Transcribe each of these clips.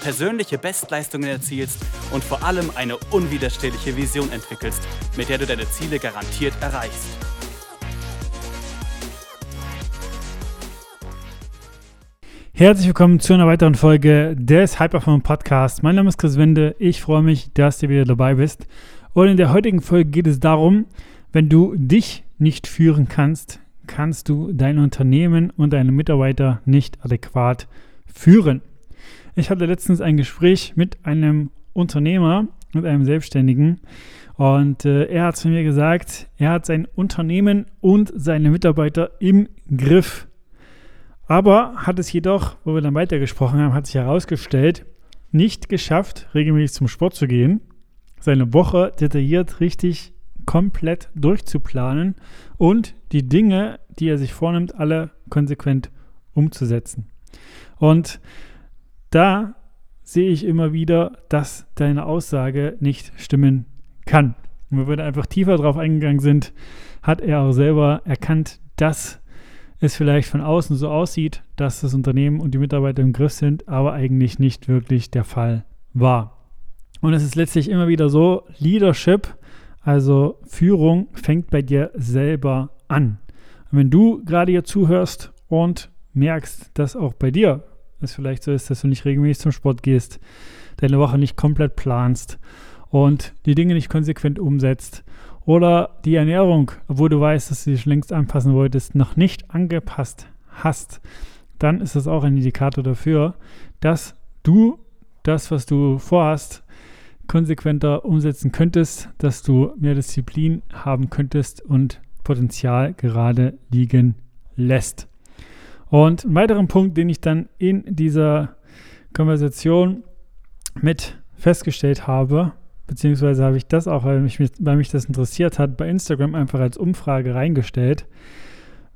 persönliche Bestleistungen erzielst und vor allem eine unwiderstehliche Vision entwickelst, mit der du deine Ziele garantiert erreichst. Herzlich willkommen zu einer weiteren Folge des Hyperform Podcasts. Mein Name ist Chris Wende. Ich freue mich, dass du wieder dabei bist. Und in der heutigen Folge geht es darum, wenn du dich nicht führen kannst, kannst du dein Unternehmen und deine Mitarbeiter nicht adäquat führen. Ich hatte letztens ein Gespräch mit einem Unternehmer, mit einem Selbstständigen. Und äh, er hat zu mir gesagt, er hat sein Unternehmen und seine Mitarbeiter im Griff. Aber hat es jedoch, wo wir dann weitergesprochen haben, hat sich herausgestellt, nicht geschafft, regelmäßig zum Sport zu gehen, seine Woche detailliert richtig komplett durchzuplanen und die Dinge, die er sich vornimmt, alle konsequent umzusetzen. Und da sehe ich immer wieder, dass deine Aussage nicht stimmen kann. Und wenn wir da einfach tiefer drauf eingegangen sind, hat er auch selber erkannt, dass es vielleicht von außen so aussieht, dass das Unternehmen und die Mitarbeiter im Griff sind, aber eigentlich nicht wirklich der Fall war. Und es ist letztlich immer wieder so, Leadership, also Führung, fängt bei dir selber an. Und wenn du gerade hier zuhörst und merkst, dass auch bei dir es vielleicht so ist, dass du nicht regelmäßig zum Sport gehst, deine Woche nicht komplett planst und die Dinge nicht konsequent umsetzt oder die Ernährung, obwohl du weißt, dass du dich längst anpassen wolltest, noch nicht angepasst hast, dann ist das auch ein Indikator dafür, dass du das, was du vorhast, konsequenter umsetzen könntest, dass du mehr Disziplin haben könntest und Potenzial gerade liegen lässt. Und ein weiterer Punkt, den ich dann in dieser Konversation mit festgestellt habe, beziehungsweise habe ich das auch, weil mich, weil mich das interessiert hat, bei Instagram einfach als Umfrage reingestellt.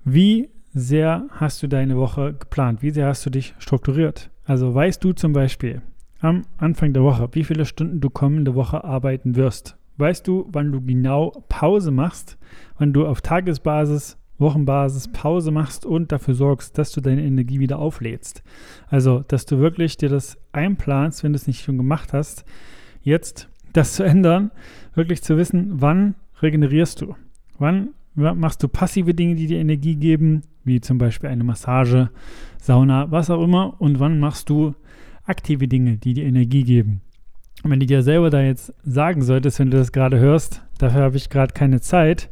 Wie sehr hast du deine Woche geplant? Wie sehr hast du dich strukturiert? Also weißt du zum Beispiel am Anfang der Woche, wie viele Stunden du kommende Woche arbeiten wirst? Weißt du, wann du genau Pause machst, wann du auf Tagesbasis Wochenbasis Pause machst und dafür sorgst, dass du deine Energie wieder auflädst. Also, dass du wirklich dir das einplanst, wenn du es nicht schon gemacht hast, jetzt das zu ändern, wirklich zu wissen, wann regenerierst du? Wann machst du passive Dinge, die dir Energie geben, wie zum Beispiel eine Massage, Sauna, was auch immer, und wann machst du aktive Dinge, die dir Energie geben? Und wenn du dir selber da jetzt sagen solltest, wenn du das gerade hörst, dafür habe ich gerade keine Zeit,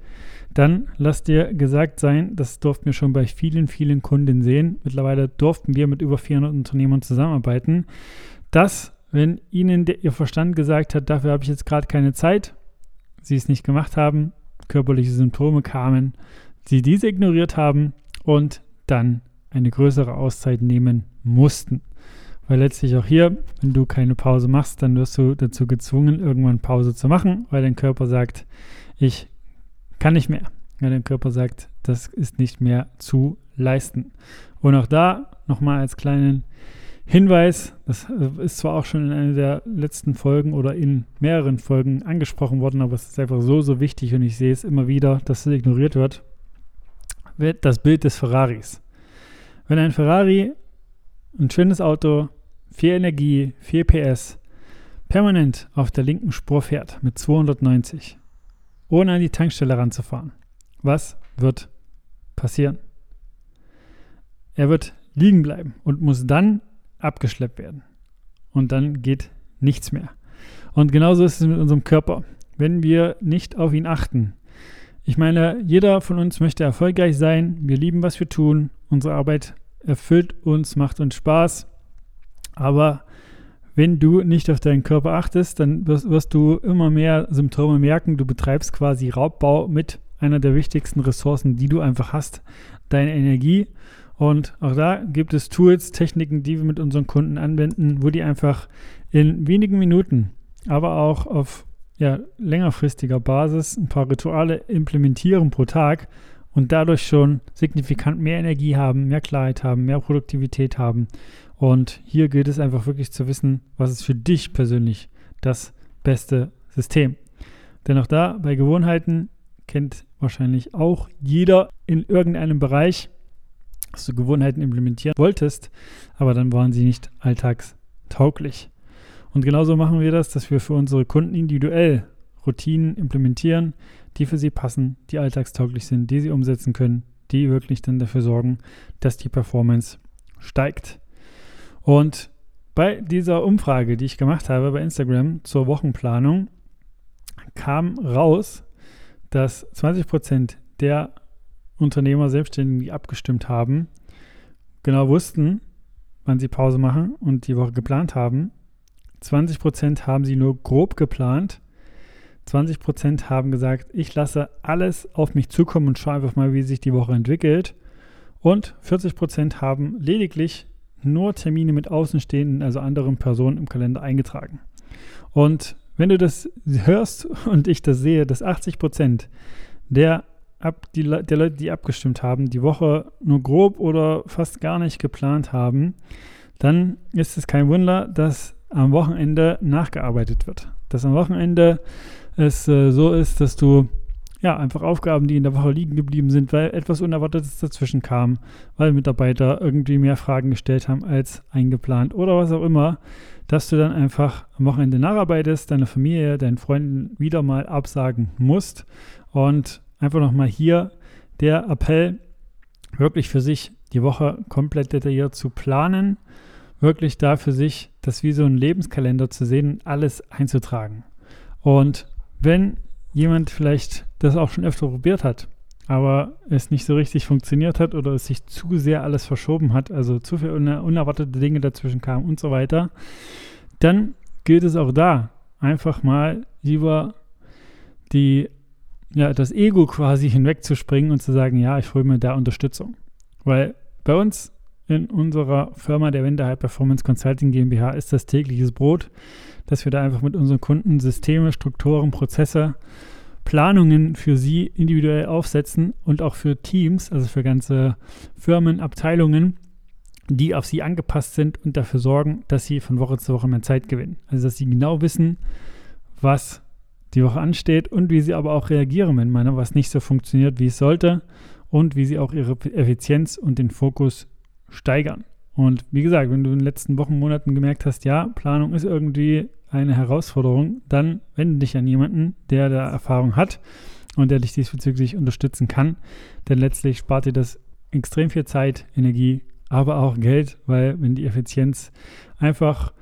dann lass dir gesagt sein, das durften wir schon bei vielen, vielen Kunden sehen. Mittlerweile durften wir mit über 400 Unternehmern zusammenarbeiten, dass, wenn ihnen der, ihr Verstand gesagt hat, dafür habe ich jetzt gerade keine Zeit, sie es nicht gemacht haben, körperliche Symptome kamen, sie diese ignoriert haben und dann eine größere Auszeit nehmen mussten. Weil letztlich auch hier, wenn du keine Pause machst, dann wirst du dazu gezwungen, irgendwann Pause zu machen, weil dein Körper sagt, ich kann nicht mehr. Wenn der Körper sagt, das ist nicht mehr zu leisten. Und auch da nochmal als kleinen Hinweis, das äh, ist zwar auch schon in einer der letzten Folgen oder in mehreren Folgen angesprochen worden, aber es ist einfach so, so wichtig und ich sehe es immer wieder, dass es ignoriert wird, wird das Bild des Ferraris. Wenn ein Ferrari, ein schönes Auto, viel Energie, 4 PS, permanent auf der linken Spur fährt mit 290, ohne an die Tankstelle ranzufahren. Was wird passieren? Er wird liegen bleiben und muss dann abgeschleppt werden. Und dann geht nichts mehr. Und genauso ist es mit unserem Körper. Wenn wir nicht auf ihn achten, ich meine, jeder von uns möchte erfolgreich sein. Wir lieben, was wir tun. Unsere Arbeit erfüllt uns, macht uns Spaß. Aber wenn du nicht auf deinen Körper achtest, dann wirst, wirst, du immer mehr Symptome merken. Du betreibst quasi Raubbau mit einer der wichtigsten Ressourcen, die du einfach hast, deine Energie. Und auch da gibt es Tools, Techniken, die wir mit unseren Kunden anwenden, wo die einfach in wenigen Minuten, aber auch auf ja, längerfristiger Basis ein paar Rituale implementieren pro Tag und dadurch schon signifikant mehr Energie haben, mehr Klarheit haben, mehr Produktivität haben. Und hier gilt es einfach wirklich zu wissen, was ist für dich persönlich das beste System. Denn auch da bei Gewohnheiten kennt wahrscheinlich auch jeder in irgendeinem Bereich, dass du Gewohnheiten implementieren wolltest, aber dann waren sie nicht alltagstauglich. Und genauso machen wir das, dass wir für unsere Kunden individuell Routinen implementieren, die für sie passen, die alltagstauglich sind, die sie umsetzen können, die wirklich dann dafür sorgen, dass die Performance steigt. Und bei dieser Umfrage, die ich gemacht habe bei Instagram zur Wochenplanung, kam raus, dass 20% der Unternehmer, Selbstständigen, die abgestimmt haben, genau wussten, wann sie Pause machen und die Woche geplant haben. 20% haben sie nur grob geplant. 20% haben gesagt, ich lasse alles auf mich zukommen und schaue einfach mal, wie sich die Woche entwickelt. Und 40% haben lediglich nur Termine mit Außenstehenden, also anderen Personen im Kalender eingetragen. Und wenn du das hörst und ich das sehe, dass 80% der ab, die, der Leute, die abgestimmt haben, die Woche nur grob oder fast gar nicht geplant haben, dann ist es kein Wunder, dass am Wochenende nachgearbeitet wird. Dass am Wochenende es äh, so ist, dass du ja einfach Aufgaben, die in der Woche liegen geblieben sind, weil etwas Unerwartetes dazwischen kam, weil Mitarbeiter irgendwie mehr Fragen gestellt haben als eingeplant oder was auch immer, dass du dann einfach am Wochenende nacharbeitest, deiner Familie, deinen Freunden wieder mal absagen musst und einfach nochmal hier der Appell, wirklich für sich die Woche komplett detailliert zu planen, wirklich da für sich das wie so ein Lebenskalender zu sehen, alles einzutragen. Und wenn jemand vielleicht das auch schon öfter probiert hat, aber es nicht so richtig funktioniert hat oder es sich zu sehr alles verschoben hat, also zu viele unerwartete Dinge dazwischen kamen und so weiter, dann gilt es auch da einfach mal lieber die ja, das Ego quasi hinwegzuspringen und zu sagen, ja, ich hole mir da Unterstützung. Weil bei uns in unserer Firma der Wende High Performance Consulting GmbH ist das tägliches Brot, dass wir da einfach mit unseren Kunden Systeme, Strukturen, Prozesse, Planungen für sie individuell aufsetzen und auch für Teams, also für ganze Firmen, Abteilungen, die auf sie angepasst sind und dafür sorgen, dass sie von Woche zu Woche mehr Zeit gewinnen. Also dass sie genau wissen, was die Woche ansteht und wie sie aber auch reagieren, wenn mal was nicht so funktioniert, wie es sollte und wie sie auch ihre Effizienz und den Fokus steigern. Und wie gesagt, wenn du in den letzten Wochen, Monaten gemerkt hast, ja, Planung ist irgendwie eine Herausforderung, dann wende dich an jemanden, der da Erfahrung hat und der dich diesbezüglich unterstützen kann. Denn letztlich spart dir das extrem viel Zeit, Energie, aber auch Geld, weil wenn die Effizienz einfach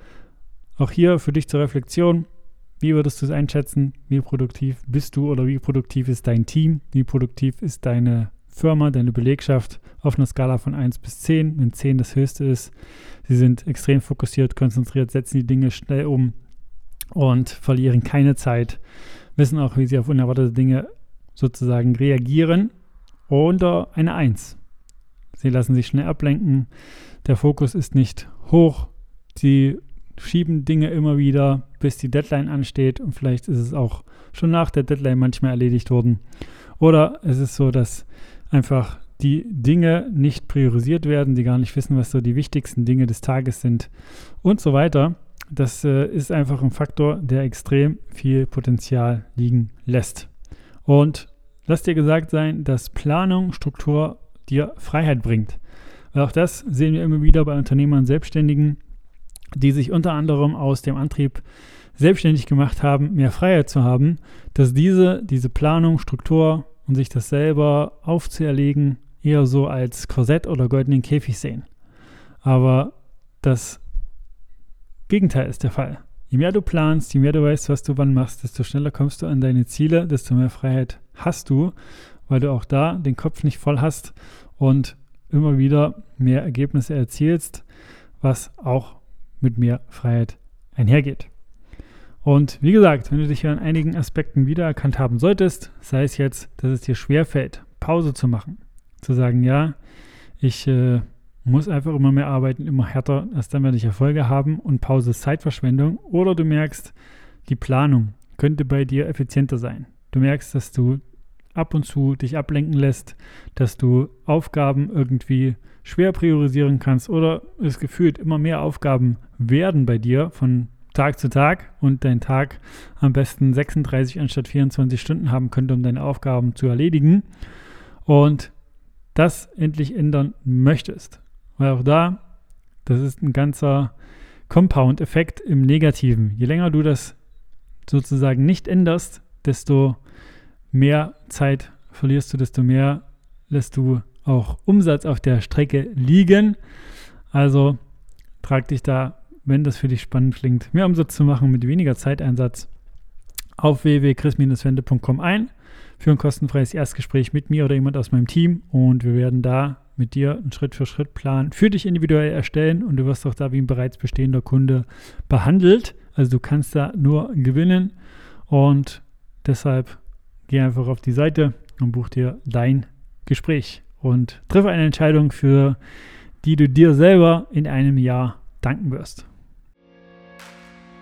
auch hier für dich zur Reflexion wie würdest du es einschätzen? Wie produktiv bist du oder wie produktiv ist dein Team? Wie produktiv ist deine Firma, deine Belegschaft auf einer Skala von 1 bis 10, wenn 10 das höchste ist? Sie sind extrem fokussiert, konzentriert, setzen die Dinge schnell um und verlieren keine Zeit, wissen auch, wie sie auf unerwartete Dinge sozusagen reagieren. Oder eine 1. Sie lassen sich schnell ablenken, der Fokus ist nicht hoch, sie schieben Dinge immer wieder, bis die Deadline ansteht und vielleicht ist es auch schon nach der Deadline manchmal erledigt worden. Oder es ist so, dass einfach die Dinge nicht priorisiert werden, die gar nicht wissen, was so die wichtigsten Dinge des Tages sind und so weiter. Das äh, ist einfach ein Faktor, der extrem viel Potenzial liegen lässt. Und lass dir gesagt sein, dass Planung, Struktur dir Freiheit bringt. Weil auch das sehen wir immer wieder bei Unternehmern, Selbstständigen, die sich unter anderem aus dem Antrieb selbstständig gemacht haben, mehr Freiheit zu haben, dass diese, diese Planung, Struktur und sich das selber aufzuerlegen, eher so als Korsett oder goldenen Käfig sehen. Aber das Gegenteil ist der Fall. Je mehr du planst, je mehr du weißt, was du wann machst, desto schneller kommst du an deine Ziele, desto mehr Freiheit hast du, weil du auch da den Kopf nicht voll hast und immer wieder mehr Ergebnisse erzielst, was auch mit mehr Freiheit einhergeht. Und wie gesagt, wenn du dich an einigen Aspekten wiedererkannt haben solltest, sei es jetzt, dass es dir schwerfällt, Pause zu machen, zu sagen, ja, ich äh, muss einfach immer mehr arbeiten, immer härter, erst dann werde ich Erfolge haben und Pause ist Zeitverschwendung, oder du merkst, die Planung, könnte bei dir effizienter sein. Du merkst, dass du ab und zu dich ablenken lässt, dass du Aufgaben irgendwie schwer priorisieren kannst oder es gefühlt immer mehr Aufgaben werden bei dir von Tag zu Tag und dein Tag am besten 36 anstatt 24 Stunden haben könnte, um deine Aufgaben zu erledigen und das endlich ändern möchtest. Weil auch da, das ist ein ganzer Compound-Effekt im Negativen. Je länger du das sozusagen nicht änderst, desto mehr Zeit verlierst du, desto mehr lässt du auch Umsatz auf der Strecke liegen. Also trag dich da, wenn das für dich spannend klingt, mehr Umsatz zu machen mit weniger Zeiteinsatz auf www.chris-wende.com ein für ein kostenfreies Erstgespräch mit mir oder jemand aus meinem Team und wir werden da mit dir einen Schritt-für-Schritt-Plan für dich individuell erstellen und du wirst auch da wie ein bereits bestehender Kunde behandelt. Also du kannst da nur gewinnen und deshalb geh einfach auf die Seite und buch dir dein Gespräch und triff eine Entscheidung, für die du dir selber in einem Jahr danken wirst.